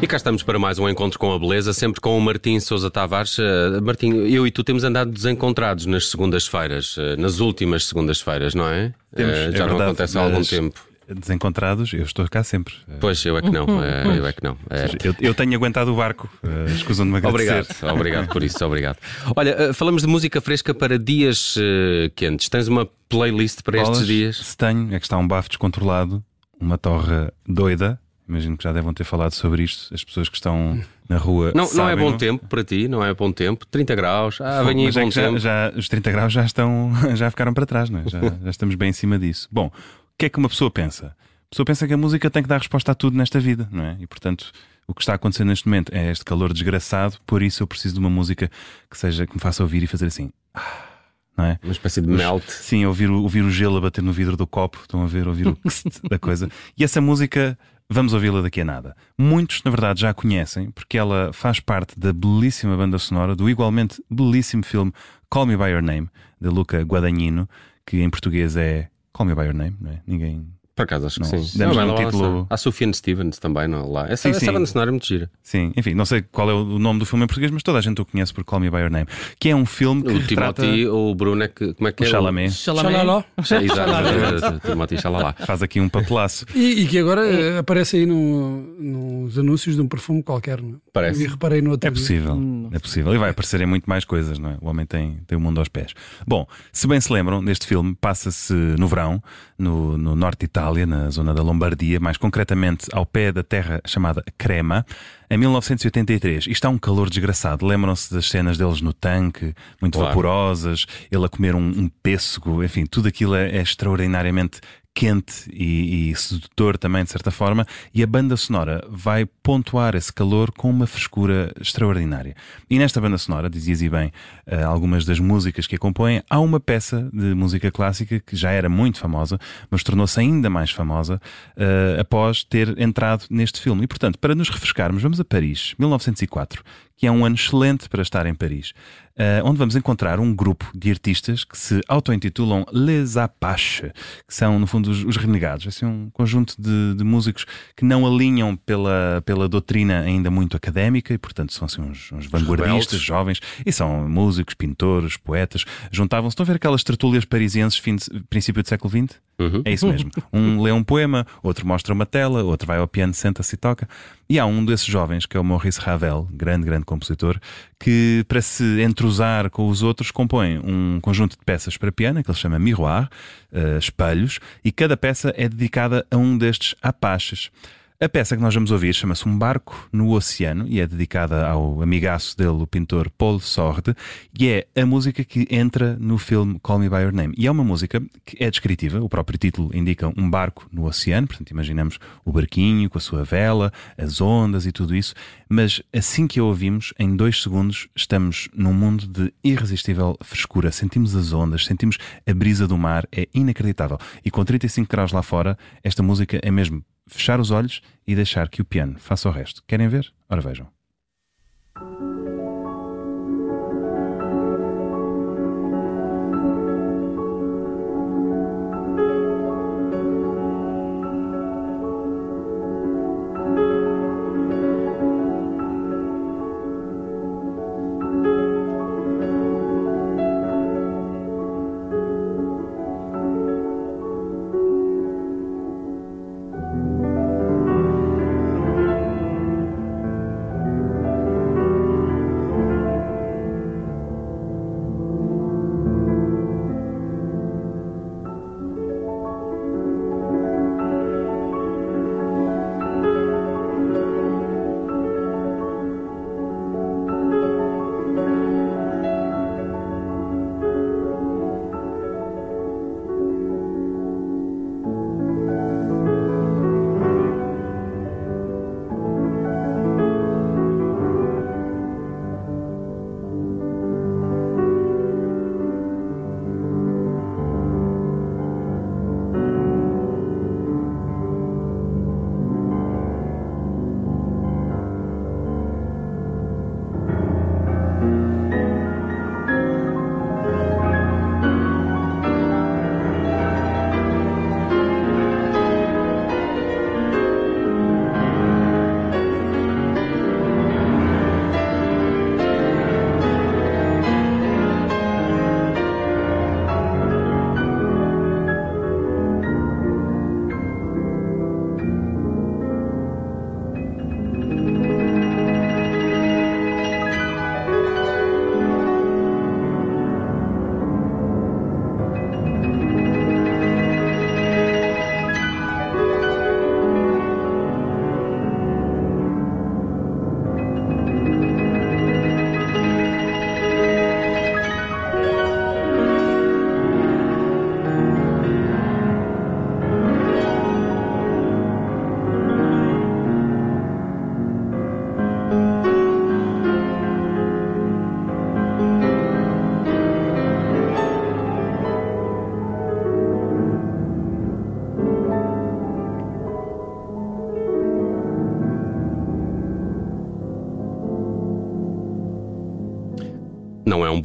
E cá estamos para mais um encontro com a beleza, sempre com o Martim Sousa Tavares. Uh, Martim, eu e tu temos andado desencontrados nas segundas-feiras, uh, nas últimas segundas-feiras, não é? Temos, uh, é já verdade, não acontece há algum tempo. Desencontrados, eu estou cá sempre. Pois, eu é que não, eu é que não. É. Eu, eu tenho aguentado o barco, uh, escusando-me agradecer. Obrigado, obrigado por isso, obrigado. Olha, falamos de música fresca para dias quentes. Tens uma playlist para Bolas, estes dias? Se tenho, é que está um bafo descontrolado, uma torre doida. Imagino que já devem ter falado sobre isto, as pessoas que estão na rua. Não, sabem, não é bom não? tempo para ti, não é bom tempo. 30 graus, ah, vem aí mas é bom que já, tempo. já- os 30 graus já estão, já ficaram para trás, não é? já, já estamos bem em cima disso. Bom, o que é que uma pessoa pensa? A pessoa pensa que a música tem que dar resposta a tudo nesta vida, não é? E portanto, o que está acontecendo neste momento é este calor desgraçado, por isso eu preciso de uma música que seja que me faça ouvir e fazer assim. "Ah", Não é? Uma espécie de melt. Sim, ouvir o, ouvir o gelo a bater no vidro do copo, estão a ver, ouvir o da coisa. E essa música, vamos ouvi-la daqui a nada. Muitos, na verdade, já a conhecem, porque ela faz parte da belíssima banda sonora do igualmente belíssimo filme Call Me By Your Name, de Luca Guadagnino, que em português é Call Me By Your Name, não é? Ninguém. Por acaso, acho que Não, sim. demos Não, um título-. Há Sufjan Stevens também, não, lá. Essa, Sim, essa sim. banda sonora é muito gira. Sim, enfim, não sei qual é o nome do filme em português, mas toda a gente o conhece por Call Me By Your Name, que é um filme que O retrata... Timothy, o Bruno é que. Como é que O é? Chalamet. Xalaló. Exato, Timothy Xalala. Faz aqui um papelaço. E, e que agora eh, aparece aí no- nos anúncios de um perfume qualquer. Não? é? Parece. E reparei no outro É possível, é possível. E vai aparecer em muito mais coisas, não é? O homem tem, tem o mundo aos pés. Bom, se bem se lembram, neste filme passa-se no verão, no, no norte de Itália, na zona da Lombardia, mais concretamente ao pé da terra chamada Crema, em 1983. Isto há um calor desgraçado. Lembram-se das cenas deles no tanque, muito Claro. vaporosas, ele a comer um, um pêssego, enfim, tudo aquilo é, é extraordinariamente quente e, e sedutor também, de certa forma, e a banda sonora vai pontuar esse calor com uma frescura extraordinária. E nesta banda sonora, dizias e bem, eh, algumas das músicas que a compõem, há uma peça de música clássica que já era muito famosa, mas tornou-se ainda mais famosa eh, após ter entrado neste filme. E, portanto, para nos refrescarmos, vamos a Paris, 1904, que é um ano excelente para estar em Paris, onde vamos encontrar um grupo de artistas que se auto-intitulam Les Apaches, que são, no fundo, os, os renegados. Assim, um conjunto de, de músicos que não alinham pela, pela doutrina ainda muito académica e, portanto, são assim, uns, uns vanguardistas, jovens, e são músicos, pintores, poetas. Juntavam-se. Estão a ver aquelas tertúlias parisienses, fim de- princípio do século XX? Uhum. É isso mesmo. Um lê um poema, outro mostra uma tela, outro vai ao piano, senta-se e toca. E há um desses jovens, que é o Maurice Ravel, grande, grande compositor, que para se entrosar com os outros compõe um conjunto de peças para piano, que ele chama miroir, eh, espelhos, e cada peça é dedicada a um destes apaches. A peça que nós vamos ouvir chama-se Um Barco no Oceano e é dedicada ao amigaço dele, o pintor Paul Sorde, e é a música que entra no filme Call Me By Your Name. E é uma música que é descritiva, o próprio título indica um barco no oceano, portanto imaginamos o barquinho com a sua vela, as ondas e tudo isso, mas assim que a ouvimos, em dois segundos, estamos num mundo de irresistível frescura. Sentimos as ondas, sentimos a brisa do mar, é inacreditável. E com 35 graus lá fora, esta música é mesmo fechar os olhos e deixar que o piano faça o resto. Querem ver? Ora vejam.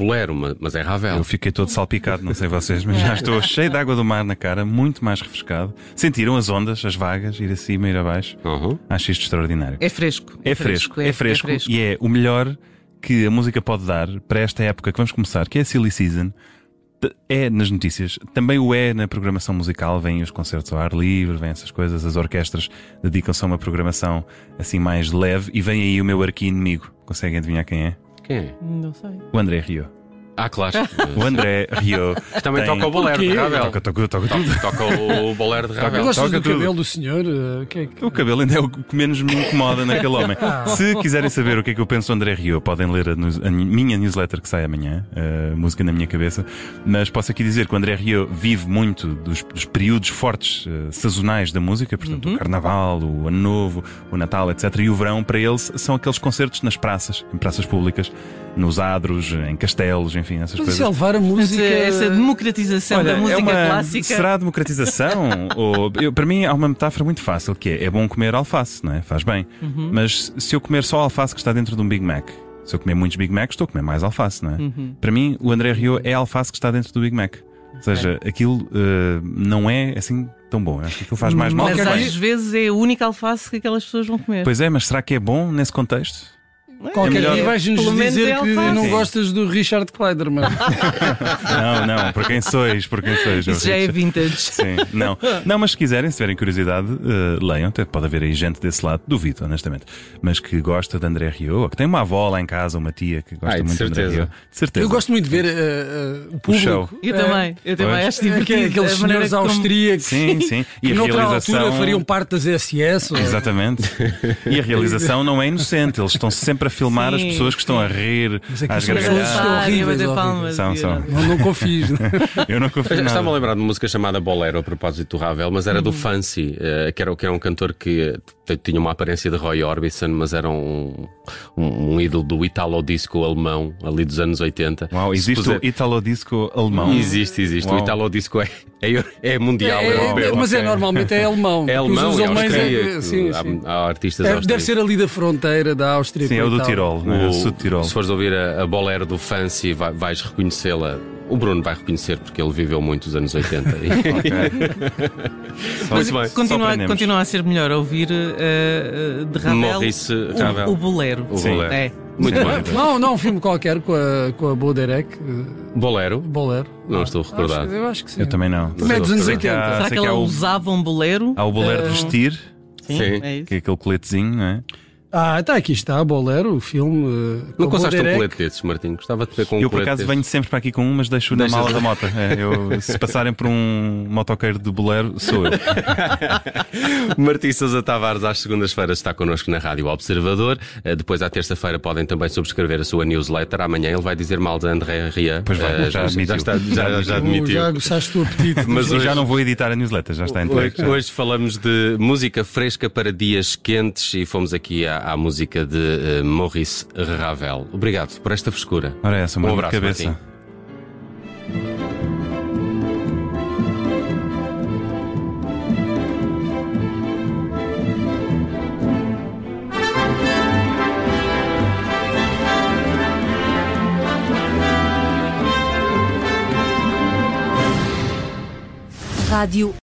Bolero, ma- mas é Ravel. Eu fiquei todo salpicado, não sei vocês, mas já estou cheio de água do mar na cara, muito mais refrescado. Sentiram as ondas, as vagas, ir acima, ir abaixo? Uhum. Acho isto extraordinário. É fresco. É fresco, é fresco, e é o melhor que a música pode dar para esta época que vamos começar, que é a Silly Season. É nas notícias, também o é na programação musical, vêm os concertos ao ar livre, vêm essas coisas, as orquestras dedicam-se a uma programação assim mais leve e vem aí o meu arqui-inimigo. Conseguem adivinhar quem é? Quem é? Não sei. O André Rio. Ah, claro. O André Rio Também tem- toca o bolero de? Ravel. Toca, toca, toca tudo. Toca, toca o bolero de Ravel. toca do tudo. cabelo do senhor. eh, que é que- O cabelo ainda é o que menos me incomoda naquele homem. Se quiserem saber o que é que eu penso do André Rio, podem ler a, a minha newsletter que sai amanhã, a música na minha cabeça. Mas posso aqui dizer que o André Rio vive muito dos, dos períodos fortes eh, sazonais da música, portanto, o Carnaval, o Ano Novo, o Natal, etc. E o verão, para ele, são aqueles concertos nas praças, em praças públicas, nos adros, em castelos, enfim, essas Mas coisas. isso é levar a Mas, música. eh, essa democratização Olha, da música é uma, clássica. Será democratização? Ou, eu- para mim há uma metáfora muito fácil que é: é bom comer alface, não é? Faz bem. Uhum. Mas se eu comer só alface que está dentro de um Big Mac, se eu comer muitos Big Macs, estou a comer mais alface, não é? Uhum. Para mim, o André Rio é alface que está dentro do Big Mac. Ou seja, aquilo eh, não é assim tão bom. Eu Acho que aquilo faz mais mal Mas que Qualquer bem. às vezes é a única alface que aquelas pessoas vão comer. Pois é, mas será que é bom nesse contexto? Qualquer melhor- dia vais-nos dizer é que não Sim. gostas do Richard Kleiderman. Não, não, por quem sois, por quem sois. Isso já é vintage. Sim, não. Não, mas se quiserem, se tiverem curiosidade, eh, leiam. Até pode haver aí gente desse lado, duvido, honestamente. Mas que gosta de André Rio, ou que tem uma avó lá em casa, uma tia que gosta Ai, de muito de André certeza. Rio. De certeza. Eu gosto muito de ver eh, eh, o público. show. Eu também. Eu também pois. acho divertido. aquele- Aqueles senhores como- austríacos Sim, sim. E que a noutra realização. altura fariam parte das SS. ou- Exatamente. E a realização não é inocente. Eles estão sempre a filmar as Sim, pessoas que estão a rir Mas é que às gargalhadas. que horríveis. São, são. Não, não confies. né? Eu não confio Eu. Estava a lembrar de uma música chamada Bolero a propósito do Ravel, mas era do Fancy, eh, que era, que era um cantor que eh, tinha uma aparência de Roy Orbison, mas era um, um, um ídolo do Italo Disco alemão, ali dos anos 80. Uau, existe puser- o Italo Disco alemão. Existe, existe. Uau. O Italo Disco é, é, é mundial, É, é, europeu. mas é normalmente é alemão. É os- alemão, os é alemães é- austríaco. sim, há, sim. há artistas É, deve ser ali da fronteira da Áustria. Sim, é o do Itália. Tirol, não é? O- sul de Tirol. Se fores ouvir a, a bolero do Fancy, vai- vais reconhecê-la. O Bruno vai reconhecer porque ele viveu muito os anos 80. Mas bem. Continua, continua a ser melhor ouvir eh, eh, de Ravel Maurice o, Ravel. o bolero. O Sim. bolero. É. Muito bem. Não, não, um filme qualquer com a, com a Boderek. Bolero? Bolero. Não estou recordado. Acho, eu acho que sim. Eu também não. Também é dos anos Sei 80. há- Será que ela o- usava um bolero? Há o bolero de Eh, vestir, Sim. é isso. que é aquele coletezinho, não é? Ah, está aqui está, Bolero, o filme. com Não a consaste um colete desses, Martim? Gostava de ver com um Eu por colete acaso desses. venho sempre para aqui com um, mas deixo na mala da moto. É, eu, se passarem por um motoqueiro de bolero, sou eu. Martim Sousa Tavares, às segundas-feiras, está connosco na Rádio Observador. Eh, Depois, à terça-feira, podem também subscrever a sua newsletter. Amanhã ele vai dizer mal de André Ria. Pois vai, Eh, já admitiu. está, já, já admitiu. já gostaste do apetite. Mas Eu hoje, já não vou editar a newsletter, já está entregue. hoje, hoje falamos de música fresca para dias quentes e fomos aqui à, à música de eh, Maurice Ravel. Obrigado por esta frescura. Ora, essa, uma Um dor de abraço, cabeça. Martim. Rádio